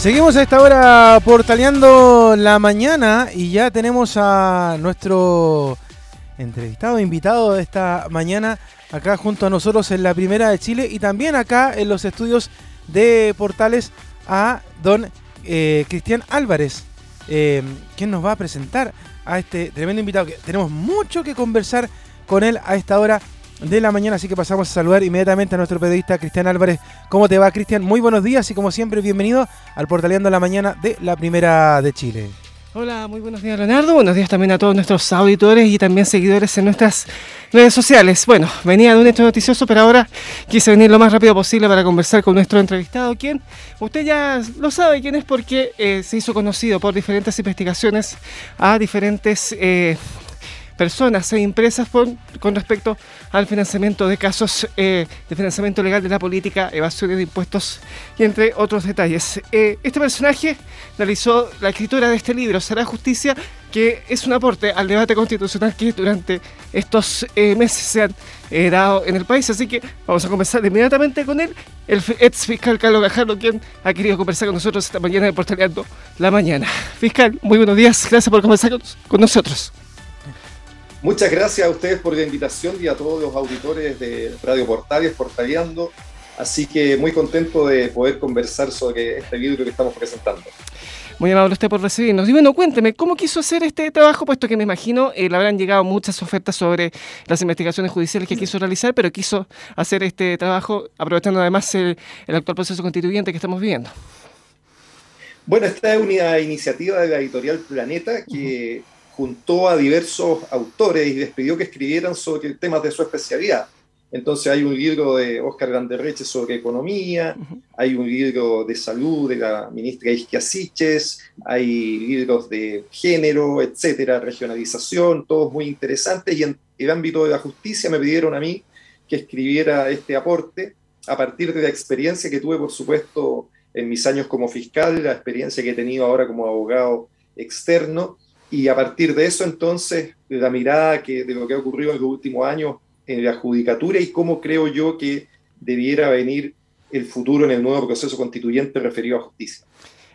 Seguimos a esta hora portaleando la mañana y ya tenemos a nuestro entrevistado, invitado de esta mañana acá junto a nosotros en la Primera de Chile y también acá en los estudios de Portales a don eh, Cristian Álvarez, eh, quien nos va a presentar a este tremendo invitado que tenemos mucho que conversar con él a esta hora de la mañana, así que pasamos a saludar inmediatamente a nuestro periodista Cristian Álvarez. ¿Cómo te va, Cristian? Muy buenos días y como siempre, bienvenido al Portaleando la Mañana de la Primera de Chile. Hola, muy buenos días Leonardo, buenos días también a todos nuestros auditores y también seguidores en nuestras redes sociales. Bueno, venía de un hecho noticioso, pero ahora quise venir lo más rápido posible para conversar con nuestro entrevistado, quien usted ya lo sabe quién es porque eh, se hizo conocido por diferentes investigaciones a diferentes eh, personas e empresas con respecto al financiamiento de casos eh, de financiamiento legal de la política, evasión de impuestos y entre otros detalles. Eh, este personaje realizó la escritura de este libro, Será Justicia, que es un aporte al debate constitucional que durante estos eh, meses se han dado en el país. Así que vamos a comenzar inmediatamente con él, el ex fiscal Carlos Gajardo, quien ha querido conversar con nosotros esta mañana de Portaleando la Mañana. Fiscal, muy buenos días, gracias por conversar con nosotros. Muchas gracias a ustedes por la invitación y a todos los auditores de Radio Portales, Portaleando. Así que muy contento de poder conversar sobre este libro que estamos presentando. Muy amable usted por recibirnos. Y bueno, cuénteme, ¿cómo quiso hacer este trabajo? Puesto que me imagino eh, le habrán llegado muchas ofertas sobre las investigaciones judiciales que quiso realizar, pero quiso hacer este trabajo aprovechando además el, el actual proceso constituyente que estamos viviendo. Bueno, esta es una iniciativa de la editorial Planeta que juntó a diversos autores y les pidió que escribieran sobre temas de su especialidad. Entonces hay un libro de Oscar Ganderreche sobre economía, hay un libro de salud de la ministra Isquia Siches, hay libros de género, etcétera, regionalización, todos muy interesantes. Y en el ámbito de la justicia me pidieron a mí que escribiera este aporte a partir de la experiencia que tuve, por supuesto, en mis años como fiscal, la experiencia que he tenido ahora como abogado externo y a partir de eso, entonces, la mirada que, de lo que ha ocurrido en los últimos años en la judicatura y cómo creo yo que debiera venir el futuro en el nuevo proceso constituyente referido a justicia.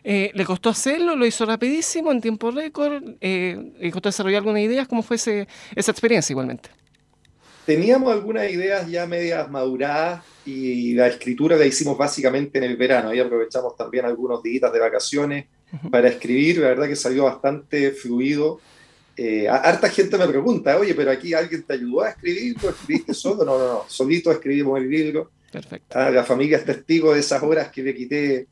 Eh, ¿Le costó hacerlo? ¿Lo hizo rapidísimo, en tiempo récord? Eh, ¿Le costó desarrollar algunas ideas? ¿Cómo fue esa experiencia igualmente? Teníamos algunas ideas ya medias maduradas y la escritura la hicimos básicamente en el verano. Ahí aprovechamos también algunos días de vacaciones para escribir, la verdad que salió bastante fluido. Eh, harta gente me pregunta, oye, pero aquí alguien te ayudó a escribir, ¿tú escribiste solo? No, no, no, solito escribimos el libro. Perfecto. Ah, la familia es testigo de esas horas que le quité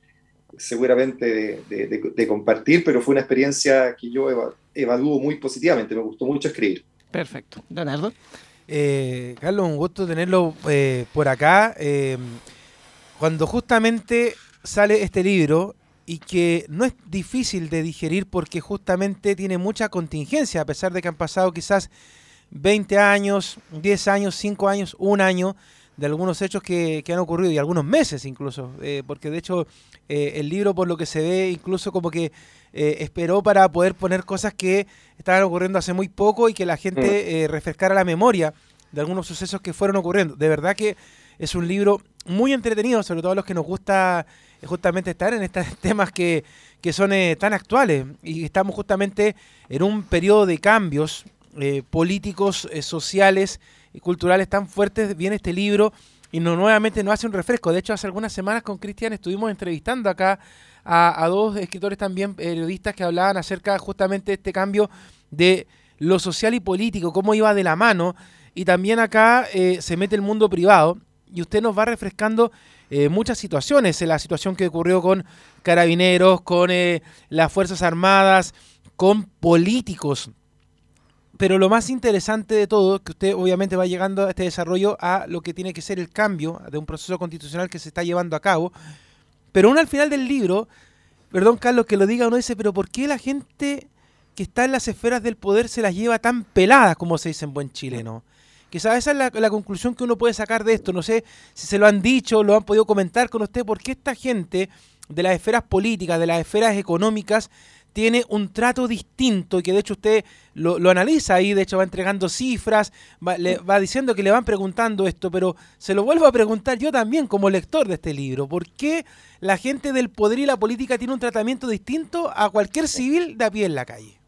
seguramente de, compartir, pero fue una experiencia que yo evalúo muy positivamente, me gustó mucho escribir. Perfecto. Leonardo. Eh, Carlos, un gusto tenerlo eh, por acá. Eh, cuando justamente sale este libro, y que no es difícil de digerir porque justamente tiene mucha contingencia, a pesar de que han pasado quizás 20 años, 10 años, 5 años, un año de algunos hechos que, han ocurrido y algunos meses incluso, eh, porque de hecho eh, el libro por lo que se ve incluso como que eh, esperó para poder poner cosas que estaban ocurriendo hace muy poco y que la gente mm. refrescara la memoria de algunos sucesos que fueron ocurriendo. De verdad que es un libro muy entretenido, sobre todo a los que nos gusta justamente estar en estos temas que, son eh, tan actuales. Y estamos justamente en un periodo de cambios eh, políticos, eh, sociales y culturales tan fuertes. Viene este libro y no, nuevamente nos hace un refresco. De hecho, hace algunas semanas con Cristian estuvimos entrevistando acá a, dos escritores también periodistas que hablaban acerca justamente de este cambio de lo social y político, cómo iba de la mano. Y también acá se mete el mundo privado y usted nos va refrescando eh, muchas situaciones, la situación que ocurrió con carabineros, con eh, las Fuerzas Armadas, con políticos. Pero lo más interesante de todo, que usted obviamente va llegando a este desarrollo a lo que tiene que ser el cambio de un proceso constitucional que se está llevando a cabo. Pero uno al final del libro, perdón Carlos que lo diga, uno dice, pero ¿por qué la gente que está en las esferas del poder se las lleva tan peladas como se dice en buen chileno? Quizás esa es la, conclusión que uno puede sacar de esto. No sé si se lo han dicho, lo han podido comentar con usted, por qué esta gente de las esferas políticas, de las esferas económicas, tiene un trato distinto y que de hecho usted lo, analiza ahí, de hecho va entregando cifras, va, le, va diciendo que le van preguntando esto, pero se lo vuelvo a preguntar yo también como lector de este libro, ¿por qué la gente del poder y la política tiene un tratamiento distinto a cualquier civil de a pie en la calle?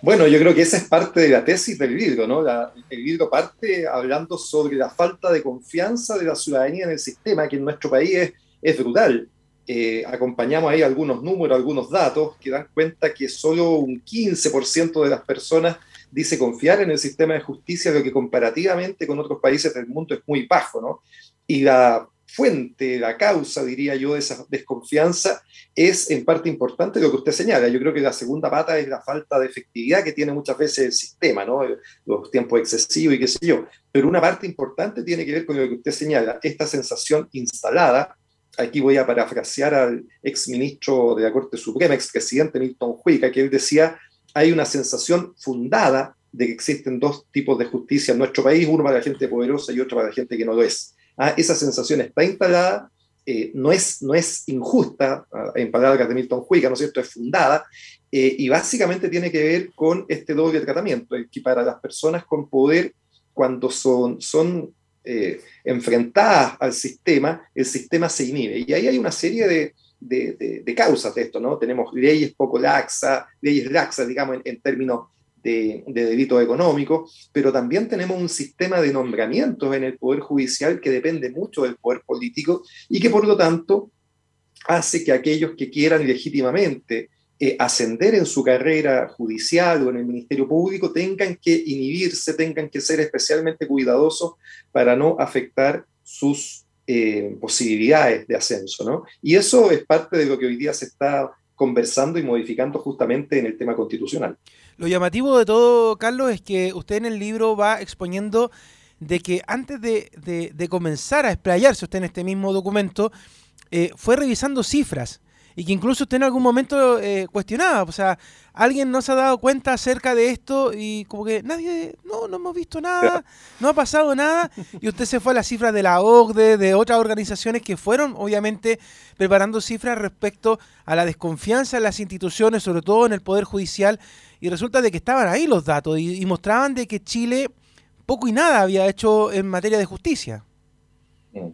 Bueno, yo creo que esa es parte de la tesis del libro, ¿no? el libro parte hablando sobre la falta de confianza de la ciudadanía en el sistema, que en nuestro país es, es brutal. Eh, acompañamos ahí algunos números, algunos datos que dan cuenta que solo un 15% de las personas dice confiar en el sistema de justicia, lo que comparativamente con otros países del mundo es muy bajo, ¿no? Y la fuente, la causa, diría yo, de esa desconfianza es en parte importante lo que usted señala. Yo creo que la segunda pata es la falta de efectividad que tiene muchas veces el sistema, ¿no? Los tiempos excesivos y qué sé yo. Pero una parte importante tiene que ver con lo que usted señala, esta sensación instalada aquí voy a parafrasear al exministro de la Corte Suprema, expresidente Milton Huica, que él decía, hay una sensación fundada de que existen dos tipos de justicia en nuestro país, uno para la gente poderosa y otro para la gente que no lo es. Ah, esa sensación está instalada, eh, no, es, no es injusta, ah, en palabras de Milton Huica, ¿no es cierto?, es fundada, eh, y básicamente tiene que ver con este doble tratamiento, que para las personas con poder, cuando son, son eh, enfrentadas al sistema, el sistema se inhibe. Y ahí hay una serie de, de, causas de esto, ¿no? Tenemos leyes poco laxas, leyes laxas, digamos, en, términos de, de, delito económico, pero también tenemos un sistema de nombramientos en el Poder Judicial que depende mucho del poder político y que por lo tanto hace que aquellos que quieran legítimamente eh, ascender en su carrera judicial o en el Ministerio Público tengan que inhibirse, tengan que ser especialmente cuidadosos para no afectar sus eh, posibilidades de ascenso. ¿no? Y eso es parte de lo que hoy día se está conversando y modificando justamente en el tema constitucional. Lo llamativo de todo, Carlos, es que usted en el libro va exponiendo de que antes de, comenzar a explayarse usted en este mismo documento, eh, fue revisando cifras y que incluso usted en algún momento eh, cuestionaba, o sea, alguien no se ha dado cuenta acerca de esto y como que nadie, no, no hemos visto nada, no ha pasado nada, y usted se fue a las cifras de la OCDE, de otras organizaciones que fueron obviamente preparando cifras respecto a la desconfianza en las instituciones, sobre todo en el Poder Judicial, y resulta de que estaban ahí los datos y, mostraban de que Chile poco y nada había hecho en materia de justicia. Mm.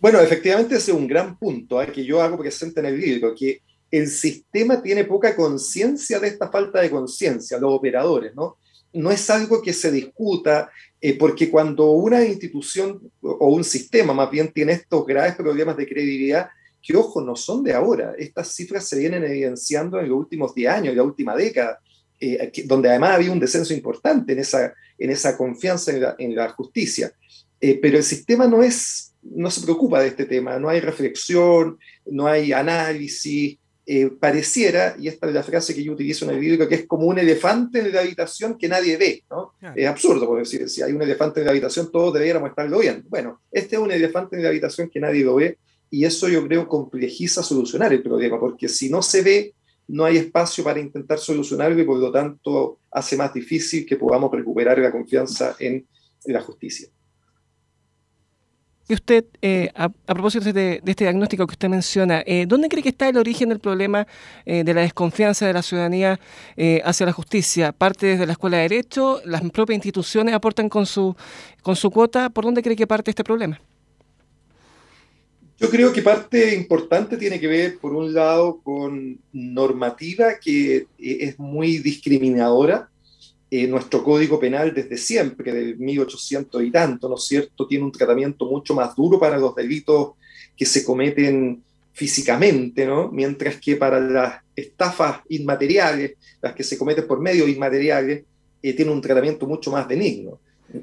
Bueno, efectivamente ese es un gran punto ¿eh? que yo hago presente en el libro, que el sistema tiene poca conciencia de esta falta de conciencia, los operadores, ¿no? No es algo que se discuta, eh, porque cuando una institución o un sistema más bien tiene estos graves problemas de credibilidad, que ojo, no son de ahora, estas cifras se vienen evidenciando en los últimos 10 años, en la última década, eh, donde además había un descenso importante en esa, en esa confianza en la justicia. pero el sistema no es no se preocupa de este tema, no hay reflexión, no hay análisis. Eh, pareciera, y esta es la frase que yo utilizo en el libro, que es como un elefante en la habitación que nadie ve. ¿no? Es absurdo, porque decir, si hay un elefante en la habitación, todos deberíamos estarlo viendo. Bueno, este es un elefante en la habitación que nadie lo ve, y eso yo creo complejiza solucionar el problema, porque si no se ve, no hay espacio para intentar solucionarlo y por lo tanto hace más difícil que podamos recuperar la confianza en la justicia. Y usted, eh, a, propósito de, este diagnóstico que usted menciona, eh, ¿dónde cree que está el origen del problema eh, de la desconfianza de la ciudadanía hacia la justicia? ¿Parte desde la Escuela de Derecho? ¿Las propias instituciones aportan con su, con su cuota? ¿Por dónde cree que parte este problema? Yo creo que parte importante tiene que ver, por un lado, con normativa que es muy discriminadora eh, nuestro código penal desde siempre, del 1800 y tanto, ¿no es cierto?, tiene un tratamiento mucho más duro para los delitos que se cometen físicamente, ¿no? Mientras que para las estafas inmateriales, las que se cometen por medios inmateriales, eh, tiene un tratamiento mucho más benigno.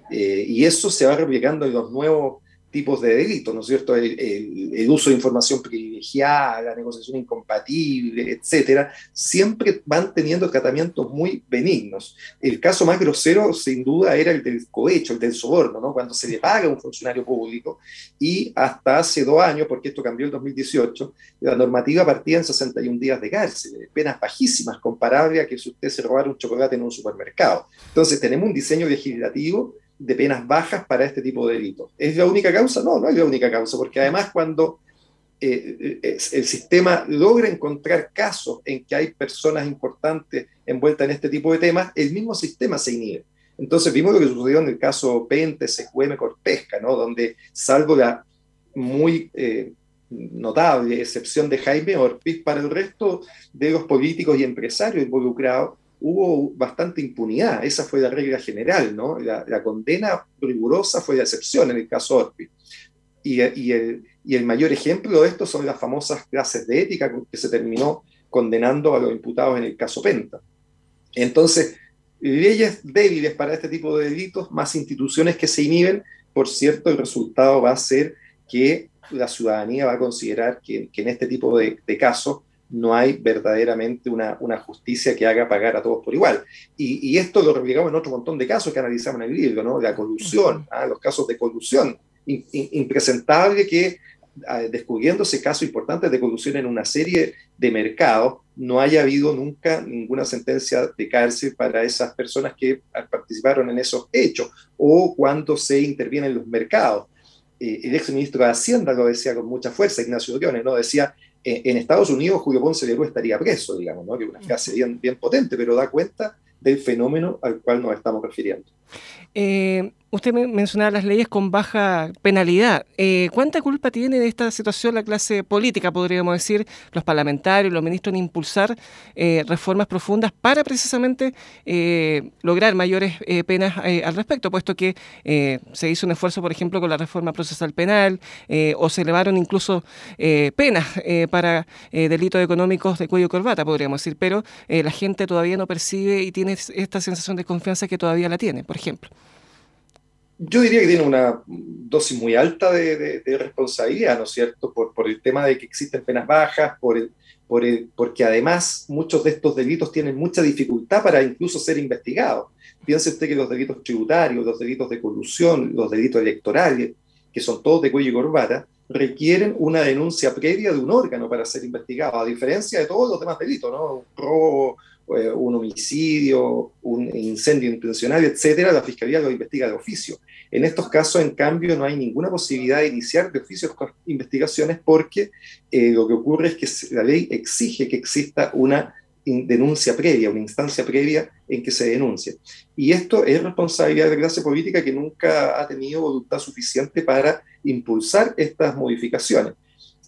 Eh, y eso se va replicando en los nuevos tipos de delitos, ¿no es cierto? El, uso de información privilegiada, la negociación incompatible, etcétera, siempre van teniendo tratamientos muy benignos. El caso más grosero, sin duda, era el del cohecho, el del soborno, ¿no? Cuando se le paga a un funcionario público y hasta hace dos años, porque esto cambió en 2018, la normativa partía en 61 días de cárcel, penas bajísimas, comparable a que si usted se robara un chocolate en un supermercado. Entonces, tenemos un diseño legislativo de penas bajas para este tipo de delitos. ¿Es la única causa? No, no es la única causa, porque además cuando eh, el sistema logra encontrar casos en que hay personas importantes envueltas en este tipo de temas, el mismo sistema se inhibe. Entonces vimos lo que sucedió en el caso Pente, SQM, Corpesca, ¿no? donde salvo la muy eh, notable excepción de Jaime Orpiz, para el resto de los políticos y empresarios involucrados hubo bastante impunidad. Esa fue la regla general, ¿no? La, condena rigurosa fue la excepción en el caso Orpiz. Y, y, el, y, el, mayor ejemplo de esto son las famosas clases de ética que se terminó condenando a los imputados en el caso Penta. Entonces, leyes débiles para este tipo de delitos, más instituciones que se inhiben, por cierto, el resultado va a ser que la ciudadanía va a considerar que, en este tipo de, casos no hay verdaderamente una, justicia que haga pagar a todos por igual. Y, esto lo replicamos en otro montón de casos que analizamos en el libro, ¿no? La colusión, ¿ah? los casos de colusión, impresentable que ah, descubriéndose casos importantes de colusión en una serie de mercados, no haya habido nunca ninguna sentencia de cárcel para esas personas que participaron en esos hechos o cuando se interviene en los mercados. Eh, el ex ministro de Hacienda lo decía con mucha fuerza, Ignacio Briones, ¿no? Decía, en Estados Unidos Julio Ponce de Leroy estaría preso, digamos, ¿no? Que una frase bien, bien potente, pero da cuenta del fenómeno al cual nos estamos refiriendo. Eh, usted mencionaba las leyes con baja penalidad. Eh, ¿Cuánta culpa tiene de esta situación la clase política, podríamos decir, los parlamentarios, los ministros, en impulsar eh, reformas profundas para precisamente lograr mayores penas al respecto, puesto que se hizo un esfuerzo, por ejemplo, con la reforma procesal penal o se elevaron incluso penas para delitos económicos de cuello y corbata, podríamos decir, pero la gente todavía no percibe y tiene esta sensación de confianza que todavía la tiene, por ejemplo. Yo diría que tiene una dosis muy alta de, responsabilidad, ¿no es cierto? Por, por, el tema de que existen penas bajas, por el, por el, porque además muchos de estos delitos tienen mucha dificultad para incluso ser investigados. Piense usted que los delitos tributarios, los delitos de colusión, los delitos electorales, que son todos de cuello y corbata, requieren una denuncia previa de un órgano para ser investigado, a diferencia de todos los demás delitos, ¿no? Robo, eh, un homicidio, un incendio intencional, etcétera, la fiscalía lo investiga de oficio. En estos casos, en cambio, no hay ninguna posibilidad de iniciar de oficio investigaciones porque eh, lo que ocurre es que la ley exige que exista una denuncia previa, una instancia previa en que se denuncie. Y esto es responsabilidad de la clase política que nunca ha tenido voluntad suficiente para impulsar estas modificaciones.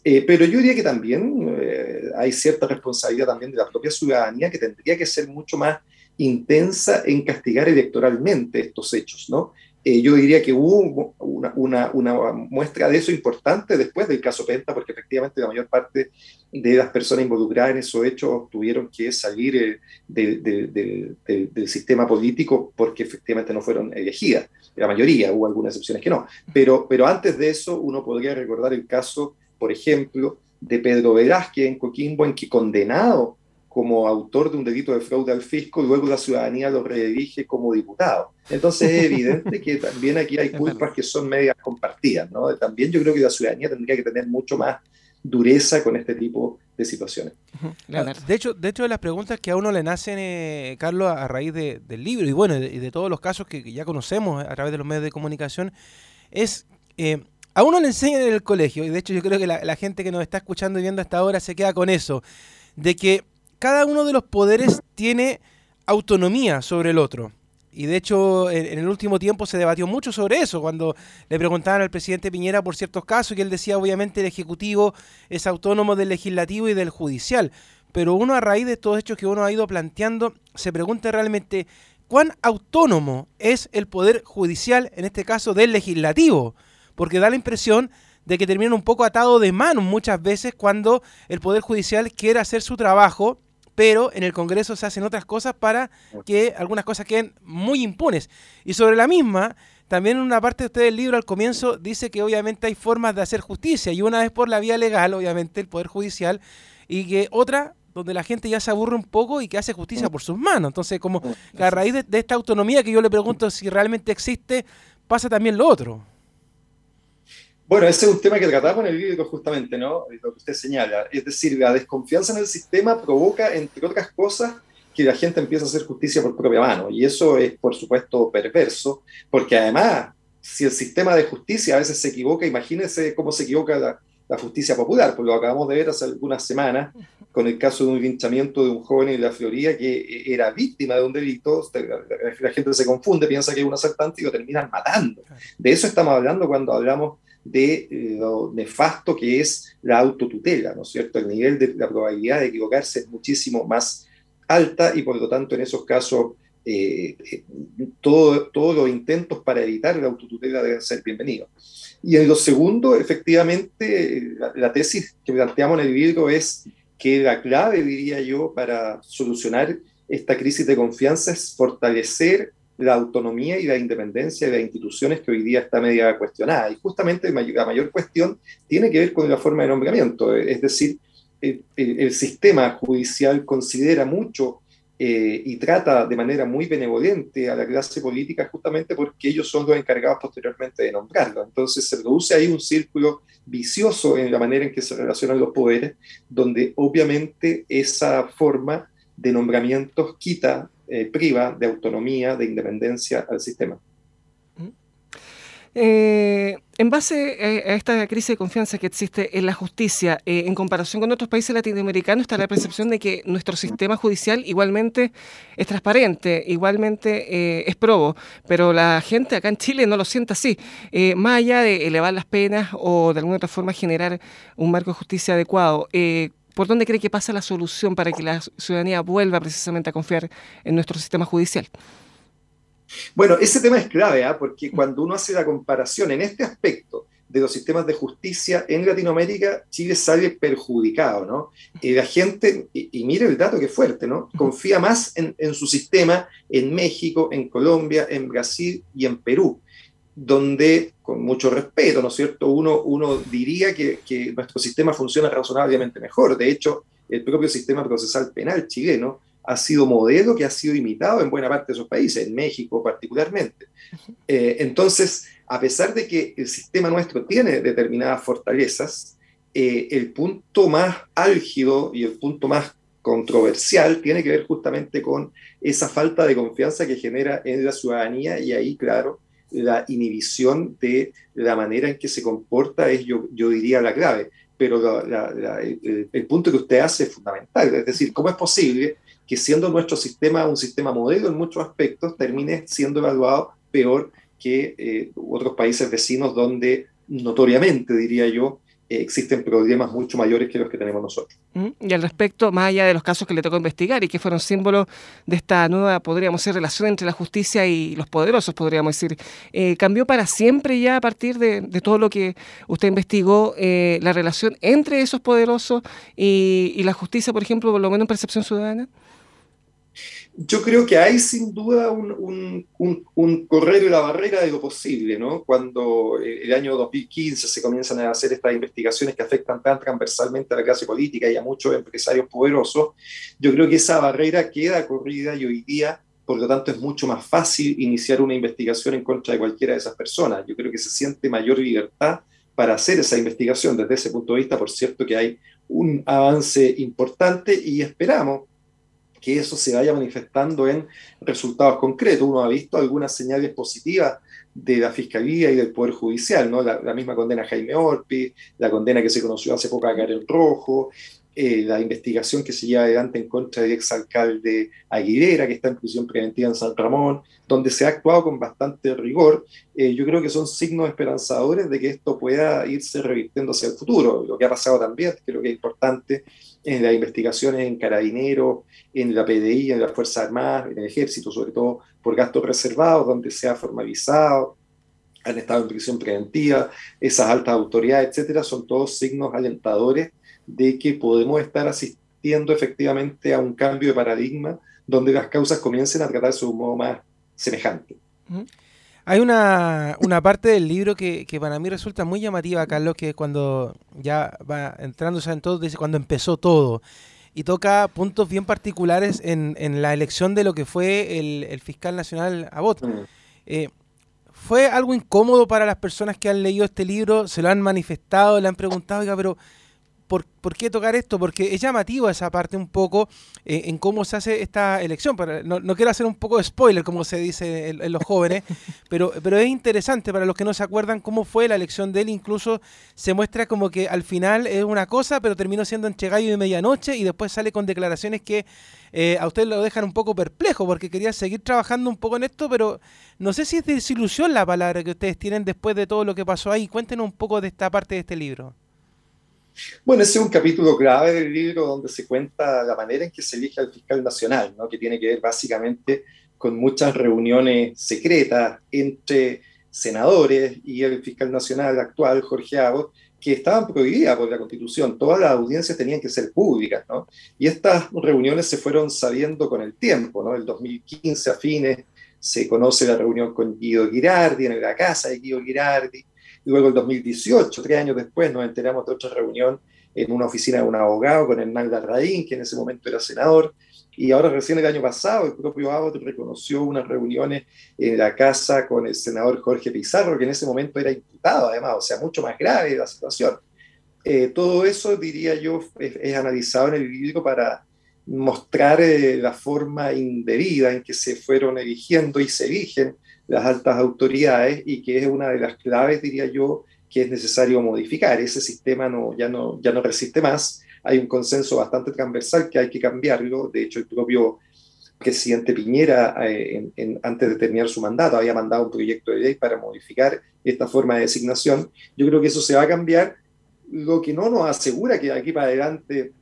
Eh, pero yo diría que también eh, hay cierta responsabilidad también de la propia ciudadanía que tendría que ser mucho más intensa en castigar electoralmente estos hechos, ¿no? Eh, yo diría que hubo una, una, una, muestra de eso importante después del caso Penta, porque efectivamente la mayor parte de las personas involucradas en esos hechos tuvieron que salir del sistema político porque efectivamente no fueron elegidas. La mayoría, hubo algunas excepciones que no. Pero, pero antes de eso, uno podría recordar el caso por ejemplo, de Pedro Velázquez en Coquimbo, en que condenado como autor de un delito de fraude al fisco, luego la ciudadanía lo redirige como diputado. Entonces es evidente que también aquí hay culpas que son medias compartidas, ¿no? También yo creo que la ciudadanía tendría que tener mucho más dureza con este tipo de situaciones. De hecho, de hecho, las preguntas que a uno le nacen, eh, Carlos, a raíz del libro y bueno, y de, todos los casos que, ya conocemos a través de los medios de comunicación, es eh, a uno le enseñan en el colegio, y de hecho yo creo que la, gente que nos está escuchando y viendo hasta ahora se queda con eso, de que cada uno de los poderes tiene autonomía sobre el otro. Y de hecho, en, el último tiempo se debatió mucho sobre eso, cuando le preguntaban al presidente Piñera por ciertos casos, y él decía, obviamente, el Ejecutivo es autónomo del Legislativo y del Judicial. Pero uno, a raíz de estos hechos que uno ha ido planteando, se pregunta realmente, ¿cuán autónomo es el Poder Judicial, en este caso del Legislativo? Porque da la impresión de que terminan un poco atado de manos muchas veces cuando el Poder Judicial quiere hacer su trabajo, pero en el Congreso se hacen otras cosas para que algunas cosas queden muy impunes. Y sobre la misma, también en una parte de usted del libro al comienzo dice que obviamente hay formas de hacer justicia, y una es por la vía legal, obviamente, el Poder Judicial, y que otra donde la gente ya se aburre un poco y que hace justicia por sus manos. Entonces, como a raíz de, de esta autonomía que yo le pregunto si realmente existe, pasa también lo otro. Bueno, ese es un tema que tratamos en el libro justamente, ¿no? Lo que usted señala. Es decir, la desconfianza en el sistema provoca, entre otras cosas, que la gente empiece a hacer justicia por propia mano. Y eso es, por supuesto, perverso, porque además, si el sistema de justicia a veces se equivoca, imagínense cómo se equivoca la justicia popular, pues lo acabamos de ver hace algunas semanas con el caso de un linchamiento de un joven en la Florida que era víctima de un delito, la gente se confunde, piensa que es un asaltante y lo terminan matando. De eso estamos hablando cuando hablamos de lo nefasto que es la autotutela, ¿no es cierto? El nivel de la probabilidad de equivocarse es muchísimo más alta y por lo tanto en esos casos eh, eh, todo, todos los intentos para evitar la autotutela deben ser bienvenidos. Y en lo segundo, efectivamente, la, tesis que planteamos en el libro es que la clave, diría yo, para solucionar esta crisis de confianza es fortalecer la autonomía y la independencia de las instituciones que hoy día está media cuestionada. Y justamente la mayor cuestión tiene que ver con la forma de nombramiento, es decir, el sistema judicial considera mucho eh, y trata de manera muy benevolente a la clase política justamente porque ellos son los encargados posteriormente de nombrarlo. Entonces se produce ahí un círculo vicioso en la manera en que se relacionan los poderes, donde obviamente esa forma de nombramientos quita, eh, priva de autonomía, de independencia al sistema. Eh, en base eh, a esta crisis de confianza que existe en la justicia, en comparación con otros países latinoamericanos, está la percepción de que nuestro sistema judicial igualmente es transparente, igualmente es probo, pero la gente acá en Chile no lo siente así. más allá de elevar las penas o de alguna otra forma generar un marco de justicia adecuado, ¿por dónde cree que pasa la solución para que la ciudadanía vuelva precisamente a confiar en nuestro sistema judicial? Bueno, ese tema es clave, ¿ah? porque cuando uno hace la comparación en este aspecto de los sistemas de justicia en Latinoamérica, Chile sale perjudicado, ¿no? Y la gente, y, mire el dato que fuerte, ¿no? Confía más en, su sistema en México, en Colombia, en Brasil y en Perú, donde, con mucho respeto, ¿no es cierto?, uno, uno diría que, nuestro sistema funciona razonablemente mejor. De hecho, el propio sistema procesal penal chileno ha sido modelo que ha sido imitado en buena parte de esos países, en México particularmente. Eh, entonces, a pesar de que el sistema nuestro tiene determinadas fortalezas, eh, el punto más álgido y el punto más controversial tiene que ver justamente con esa falta de confianza que genera en la ciudadanía y ahí, claro, la inhibición de la manera en que se comporta es, yo, yo diría, la clave. Pero el, el, punto que usted hace es fundamental, es decir, ¿cómo es posible que siendo nuestro sistema un sistema modelo en muchos aspectos, termine siendo evaluado peor que eh, otros países vecinos donde notoriamente, diría yo, existen problemas mucho mayores que los que tenemos nosotros. Y al respecto, más allá de los casos que le tocó investigar y que fueron símbolos de esta nueva, podríamos decir, relación entre la justicia y los poderosos, podríamos decir, eh, ¿cambió para siempre ya a partir de, todo lo que usted investigó la relación entre esos poderosos y, y la justicia, por ejemplo, por lo menos en percepción ciudadana? Yo creo que hay sin duda un, un, correr de la barrera de lo posible, ¿no? Cuando eh, el año 2015 se comienzan a hacer estas investigaciones que afectan tan transversalmente a la clase política y a muchos empresarios poderosos, yo creo que esa barrera queda corrida y hoy día, por lo tanto, es mucho más fácil iniciar una investigación en contra de cualquiera de esas personas. Yo creo que se siente mayor libertad para hacer esa investigación. Desde ese punto de vista, por cierto, que hay un avance importante y esperamos que eso se vaya manifestando en resultados concretos. Uno ha visto algunas señales positivas de la Fiscalía y del Poder Judicial, ¿no? La, misma condena a Jaime Orpi, la condena que se conoció hace poco a Karen Rojo, eh, la investigación que se lleva adelante en contra del exalcalde Aguilera, que está en prisión preventiva en San Ramón, donde se ha actuado con bastante rigor. Eh, yo creo que son signos esperanzadores de que esto pueda irse revirtiendo hacia el futuro. Lo que ha pasado también, creo que es importante, en las investigaciones en carabineros, en la PDI, en las Fuerzas Armadas, en el Ejército, sobre todo por gastos reservados, donde se ha formalizado, han estado en prisión preventiva, esas altas autoridades, etcétera, son todos signos alentadores de que podemos estar asistiendo efectivamente a un cambio de paradigma donde las causas comiencen a tratarse de un modo más semejante. Hay una, una parte del libro que, que, para mí resulta muy llamativa, Carlos, que es cuando ya va entrando en todo, dice cuando empezó todo. Y toca puntos bien particulares en, en la elección de lo que fue el, el fiscal nacional Abbott. Mm. Eh, ¿Fue algo incómodo para las personas que han leído este libro? ¿Se lo han manifestado? ¿Le han preguntado, oiga, pero ¿por, qué tocar esto? Porque es llamativo esa parte un poco eh, en cómo se hace esta elección. Pero no, quiero hacer un poco de spoiler, como se dice en, los jóvenes, pero, pero es interesante para los que no se acuerdan cómo fue la elección de él. Incluso se muestra como que al final es una cosa, pero terminó siendo entre gallo de medianoche y después sale con declaraciones que eh, a ustedes lo dejan un poco perplejo porque quería seguir trabajando un poco en esto, pero no sé si es desilusión la palabra que ustedes tienen después de todo lo que pasó ahí. Cuéntenos un poco de esta parte de este libro. Bueno, ese es un capítulo grave del libro donde se cuenta la manera en que se elige al fiscal nacional, ¿no? que tiene que ver básicamente con muchas reuniones secretas entre senadores y el fiscal nacional actual, Jorge Abbott, que estaban prohibidas por la Constitución. Todas las audiencias tenían que ser públicas, ¿no? Y estas reuniones se fueron sabiendo con el tiempo, ¿no? El 2015 a fines se conoce la reunión con Guido Girardi en la casa de Guido Girardi, Luego, el 2018, tres años después, nos enteramos de otra reunión en una oficina de un abogado con Hernán Larraín, que en ese momento era senador. Y ahora, recién el año pasado, el propio Abbott reconoció unas reuniones en la casa con el senador Jorge Pizarro, que en ese momento era imputado, además, o sea, mucho más grave la situación. Eh, todo eso, diría yo, es, analizado en el libro para mostrar eh, la forma indebida en que se fueron eligiendo y se eligen las altas autoridades y que es una de las claves, diría yo, que es necesario modificar. Ese sistema no, ya, no, ya no resiste más. Hay un consenso bastante transversal que hay que cambiarlo. De hecho, el propio presidente Piñera, eh, antes de terminar su mandato, había mandado un proyecto de ley para modificar esta forma de designación. Yo creo que eso se va a cambiar, lo que no nos asegura que de aquí para adelante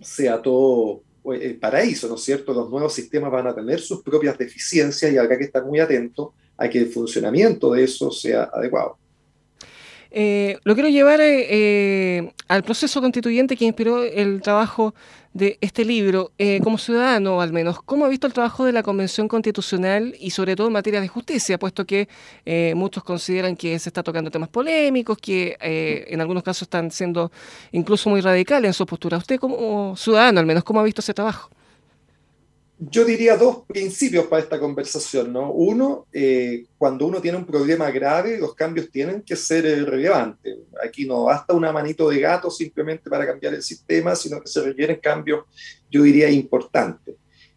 sea todo el paraíso, ¿no es cierto? Los nuevos sistemas van a tener sus propias deficiencias y habrá que estar muy atento a que el funcionamiento de eso sea adecuado. Eh, lo quiero llevar eh, eh, al proceso constituyente que inspiró el trabajo de este libro. como ciudadano, al menos, ¿cómo ha visto el trabajo de la Convención Constitucional y sobre todo en materia de justicia, puesto que muchos consideran que se está tocando temas polémicos, que en algunos casos están siendo incluso muy radicales en su postura? Usted como ciudadano, al menos, ¿cómo ha visto ese trabajo? Yo diría dos principios para esta conversación, ¿no? Uno, eh, cuando uno tiene un problema grave, los cambios tienen que ser eh, relevantes. Aquí no basta una manito de gato simplemente para cambiar el sistema, sino que se requieren cambios, yo diría, importantes.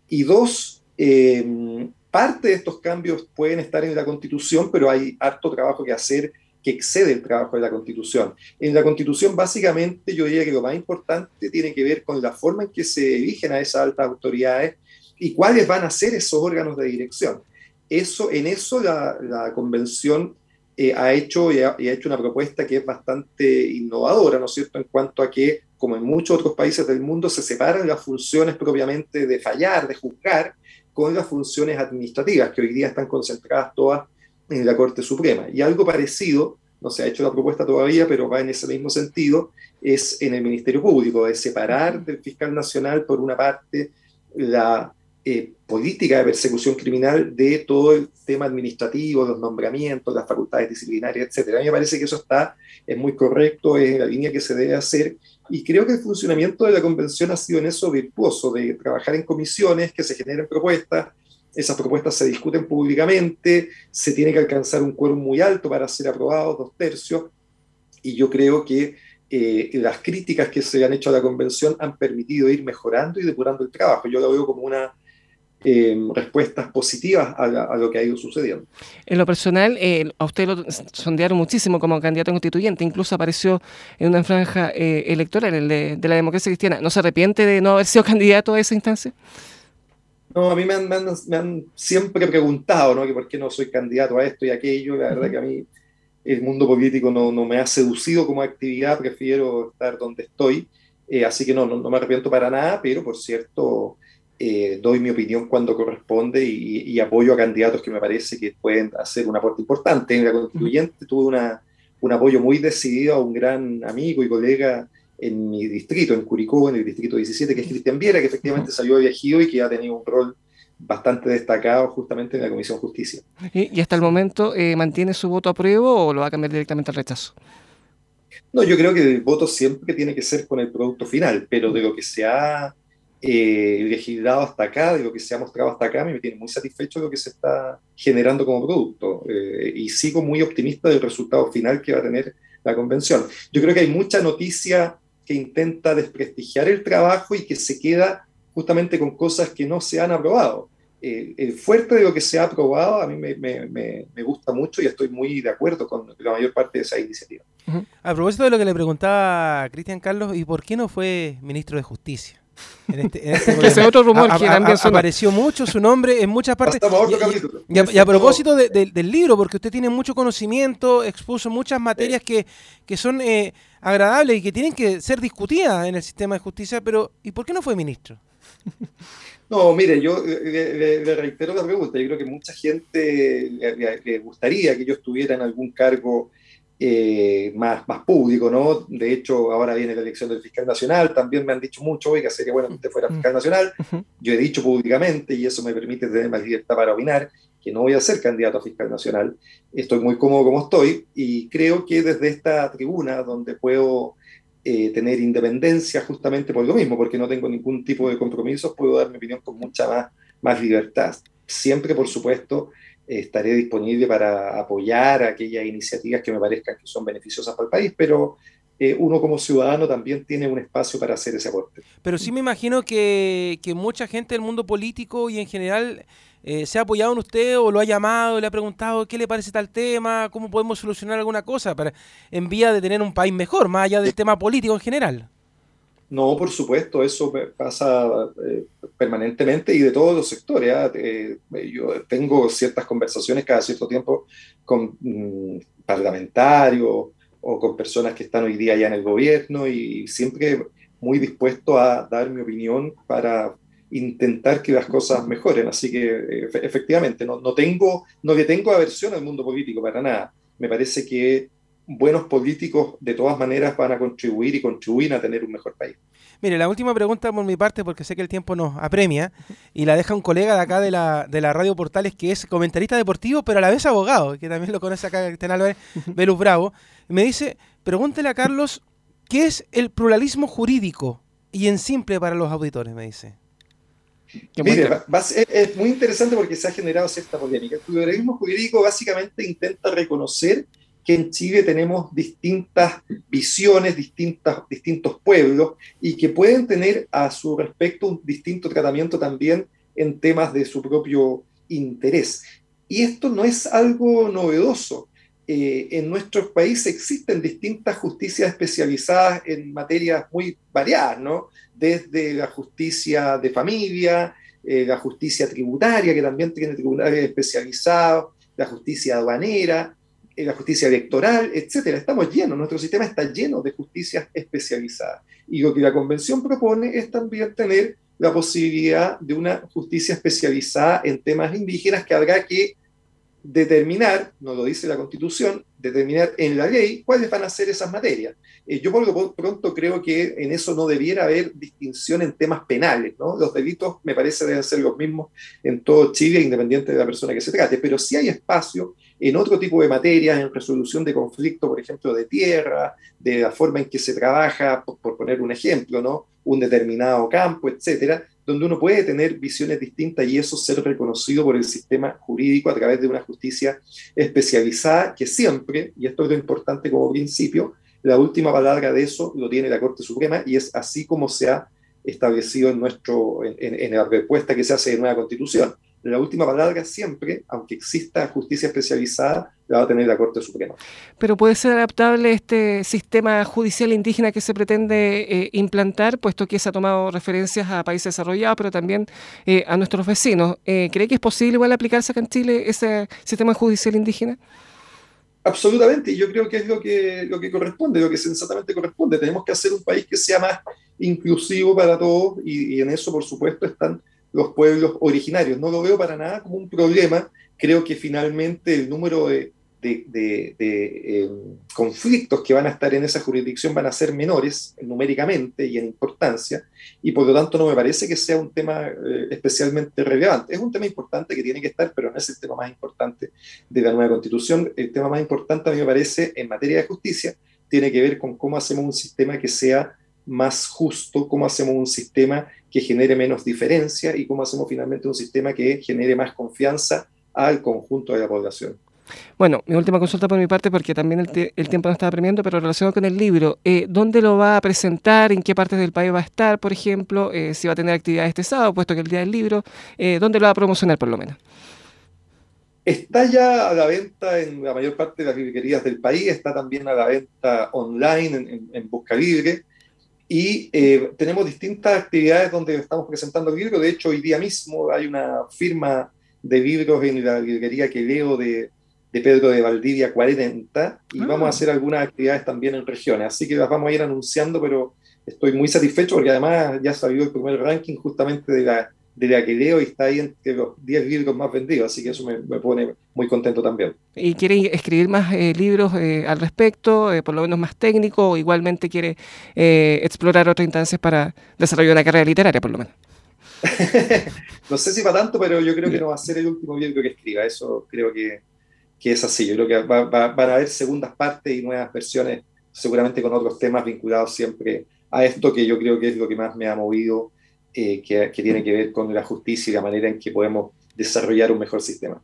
Y dos, eh, parte de estos cambios pueden estar en la Constitución, pero hay harto trabajo que hacer que excede el trabajo de la Constitución. En la Constitución, básicamente, yo diría que lo más importante tiene que ver con la forma en que se eligen a esas altas autoridades y cuáles van a ser esos órganos de dirección. Eso, en eso la, convención eh, ha, hecho y ha, hecho una propuesta que es bastante innovadora, ¿no es cierto?, en cuanto a que, como en muchos otros países del mundo, se separan las funciones propiamente de fallar, de juzgar, con las funciones administrativas, que hoy día están concentradas todas en la Corte Suprema. Y algo parecido, no se ha hecho la propuesta todavía, pero va en ese mismo sentido, es en el Ministerio Público, de separar del fiscal nacional, por una parte, la eh, política de persecución criminal de todo el tema administrativo, los nombramientos, las facultades disciplinarias, etc. A mí me parece que eso está, es muy correcto, es la línea que se debe hacer, y creo que el funcionamiento de la convención ha sido en eso virtuoso, de trabajar en comisiones, que se generen propuestas, esas propuestas se discuten públicamente, se tiene que alcanzar un quórum muy alto para ser aprobados, dos tercios, y yo creo que eh, las críticas que se han hecho a la convención han permitido ir mejorando y depurando el trabajo. Yo lo veo como una eh, respuestas positivas a, lo que ha ido sucediendo. En lo personal, eh, a usted lo sondearon muchísimo como candidato constituyente, incluso apareció en una franja eh, electoral de, la democracia cristiana. ¿No se arrepiente de no haber sido candidato a esa instancia? No, a mí me han, siempre preguntado, ¿no? Que por qué no soy candidato a esto y aquello. La verdad que a mí el mundo político no, me ha seducido como actividad, prefiero estar donde estoy. así que no, no, me arrepiento para nada, pero por cierto, eh, doy mi opinión cuando corresponde y, apoyo a candidatos que me parece que pueden hacer un aporte importante. En la constituyente tuve una, un apoyo muy decidido a un gran amigo y colega en mi distrito, en Curicó, en el distrito 17, que es Cristian Viera, que efectivamente salió de Ejido y que ha tenido un rol bastante destacado justamente en la Comisión Justicia. ¿Y, hasta el momento eh, mantiene su voto a prueba o lo va a cambiar directamente al rechazo? No, yo creo que el voto siempre tiene que ser con el producto final, pero de lo que se ha eh, hasta acá, de lo que se ha mostrado hasta acá, me tiene muy satisfecho lo que se está generando como producto eh, y sigo muy optimista del resultado final que va a tener la convención. Yo creo que hay mucha noticia que intenta desprestigiar el trabajo y que se queda justamente con cosas que no se han aprobado. Eh, el fuerte de lo que se ha aprobado a mí me, gusta mucho y estoy muy de acuerdo con la mayor parte de esa iniciativa. A propósito de lo que le preguntaba Cristian Carlos, ¿y por qué no fue ministro de Justicia? En este, en este Ese otro rumor que también apareció mucho su nombre en muchas partes. Y, a, propósito del libro, porque usted tiene mucho conocimiento, expuso muchas materias que, que son eh, agradables y que tienen que ser discutidas en el sistema de justicia, pero ¿y por qué no fue ministro? No, mire, yo le, reitero la pregunta. Yo creo que mucha gente le, gustaría que yo estuviera en algún cargo eh, más, más público, ¿no? De hecho, ahora viene la elección del fiscal nacional, también me han dicho mucho, oiga, sería bueno que usted fuera fiscal nacional. Yo he dicho públicamente, y eso me permite tener más libertad para opinar, que no voy a ser candidato a fiscal nacional. Estoy muy cómodo como estoy y creo que desde esta tribuna, donde puedo eh, tener independencia justamente por lo mismo, porque no tengo ningún tipo de compromisos, puedo dar mi opinión con mucha más, más libertad. Siempre, por supuesto, estaré disponible para apoyar aquellas iniciativas que me parezcan que son beneficiosas para el país, pero eh, uno como ciudadano también tiene un espacio para hacer ese aporte. Pero sí me imagino que, que mucha gente del mundo político y en general eh, se ha apoyado en usted o lo ha llamado, le ha preguntado qué le parece tal tema, cómo podemos solucionar alguna cosa para, en vía de tener un país mejor, más allá del tema político en general. No, por supuesto, eso pasa eh, permanentemente y de todos los sectores. ¿ah? Eh, yo tengo ciertas conversaciones cada cierto tiempo con mm, parlamentarios o con personas que están hoy día ya en el gobierno y siempre muy dispuesto a dar mi opinión para intentar que las cosas mejoren. Así que eh, efectivamente, no, no, tengo, no le tengo aversión al mundo político para nada. Me parece que buenos políticos de todas maneras van a contribuir y contribuir a tener un mejor país. Mire, la última pregunta por mi parte, porque sé que el tiempo nos apremia, y la deja un colega de acá de la, de la Radio Portales, que es comentarista deportivo, pero a la vez abogado, que también lo conoce acá, Cristian Álvarez, Velus Bravo. Me dice, pregúntele a Carlos, ¿qué es el pluralismo jurídico? Y en simple para los auditores, me dice. Mire, es, muy interesante porque se ha generado cierta polémica. El pluralismo jurídico básicamente intenta reconocer que en Chile tenemos distintas visiones, distintas, distintos pueblos y que pueden tener a su respecto un distinto tratamiento también en temas de su propio interés. Y esto no es algo novedoso. Eh, en nuestros países existen distintas justicias especializadas en materias muy variadas, ¿no? Desde la justicia de familia, eh, la justicia tributaria, que también tiene tribunales especializados, la justicia aduanera, la justicia electoral, etcétera. Estamos llenos, nuestro sistema está lleno de justicias especializadas. Y lo que la Convención propone es también tener la posibilidad de una justicia especializada en temas indígenas que habrá que determinar, no lo dice la Constitución, determinar en la ley cuáles van a ser esas materias. Eh, yo por lo pronto creo que en eso no debiera haber distinción en temas penales, ¿no? Los delitos me parece deben ser los mismos en todo Chile, independiente de la persona que se trate, pero sí hay espacio en otro tipo de materias, en resolución de conflicto, por ejemplo, de tierra, de la forma en que se trabaja, por, poner un ejemplo, ¿no? Un determinado campo, etcétera, donde uno puede tener visiones distintas y eso ser reconocido por el sistema jurídico a través de una justicia especializada que siempre, y esto es lo importante como principio, la última palabra de eso lo tiene la Corte Suprema y es así como se ha establecido en, nuestro, en, la respuesta que se hace de nueva constitución la última palabra siempre, aunque exista justicia especializada, la va a tener la Corte Suprema. Pero puede ser adaptable este sistema judicial indígena que se pretende eh, implantar, puesto que se ha tomado referencias a países desarrollados, pero también eh, a nuestros vecinos. Eh, ¿Cree que es posible igual aplicarse acá en Chile ese sistema judicial indígena? Absolutamente, y yo creo que es lo que, lo que corresponde, lo que sensatamente corresponde. Tenemos que hacer un país que sea más inclusivo para todos y en eso, por supuesto, están los pueblos originarios. No lo veo para nada como un problema. Creo que finalmente el número de, eh, conflictos que van a estar en esa jurisdicción van a ser menores numéricamente y en importancia, y por lo tanto no me parece que sea un tema eh, especialmente relevante. Es un tema importante que tiene que estar, pero no es el tema más importante de la nueva constitución. El tema más importante a mí me parece en materia de justicia tiene que ver con cómo hacemos un sistema que sea más justo, cómo hacemos un sistema que genere menos diferencia y cómo hacemos finalmente un sistema que genere más confianza al conjunto de la población. Bueno, mi última consulta por mi parte, porque también el, tiempo no estaba premiando, pero relacionado con el libro, eh, ¿dónde lo va a presentar? ¿En qué partes del país va a estar, por ejemplo? Eh, si va a tener actividades este sábado, puesto que el día del libro, eh, ¿dónde lo va a promocionar por lo menos? Está ya a la venta en la mayor parte de las librerías del país, está también a la venta online en, en, Busca Libre y tenemos distintas actividades donde estamos presentando el libro. De hecho, hoy día mismo hay una firma de libros en la librería que leo de, de Pedro de Valdivia 40 y ah. vamos a hacer algunas actividades también en regiones. Así que las vamos a ir anunciando, pero estoy muy satisfecho porque además ya salió el primer ranking justamente de la, de la que leo y está ahí entre los 10 libros más vendidos, así que eso me, pone muy contento también. ¿Y quiere escribir más eh, libros eh, al respecto, eh, por lo menos más técnico, o igualmente quiere explorar otras instancias para desarrollar una carrera literaria, por lo menos? no sé si para tanto, pero yo creo que no va a ser el último libro que escriba, eso creo que que es así. Yo creo que va, van a haber segundas partes y nuevas versiones, seguramente con otros temas vinculados siempre a esto, que yo creo que es lo que más me ha movido, eh, que, que tiene que ver con la justicia y la manera en que podemos desarrollar un mejor sistema.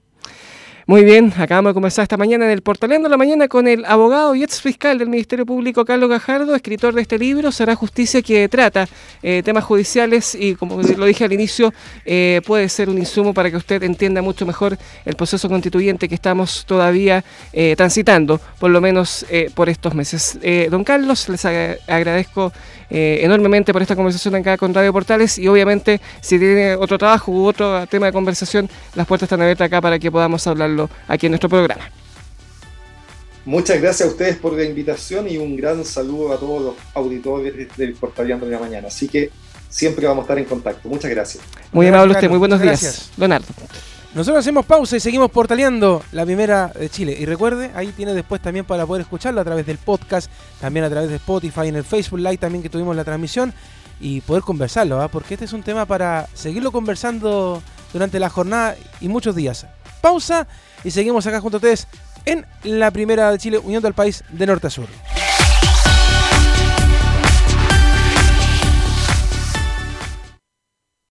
Muy bien, acabamos de conversar esta mañana en el Portaleando la Mañana con el abogado y ex fiscal del Ministerio Público, Carlos Gajardo, escritor de este libro, Será Justicia, que trata eh, temas judiciales y, como lo dije al inicio, eh, puede ser un insumo para que usted entienda mucho mejor el proceso constituyente que estamos todavía eh, transitando, por lo menos por estos meses. don Carlos, les agradezco enormemente por esta conversación acá con Radio Portales y obviamente si tiene otro trabajo u otro tema de conversación, las puertas están abiertas acá para que podamos hablarlo aquí en nuestro programa. Muchas gracias a ustedes por la invitación y un gran saludo a todos los auditores del Portaleando de la Mañana. Así que siempre vamos a estar en contacto. Muchas gracias. Muy amable usted, muy buenos días. Leonardo. Nosotros hacemos pausa y seguimos portaleando la primera de Chile. Y recuerde, ahí tiene después también para poder escucharlo a través del podcast, también a través de Spotify, en el Facebook Live también que tuvimos la transmisión y poder conversarlo, ¿ah? porque este es un tema para seguirlo conversando durante la jornada y muchos días. Pausa y seguimos acá junto a ustedes en la primera de Chile, Unión del País de Norte a Sur.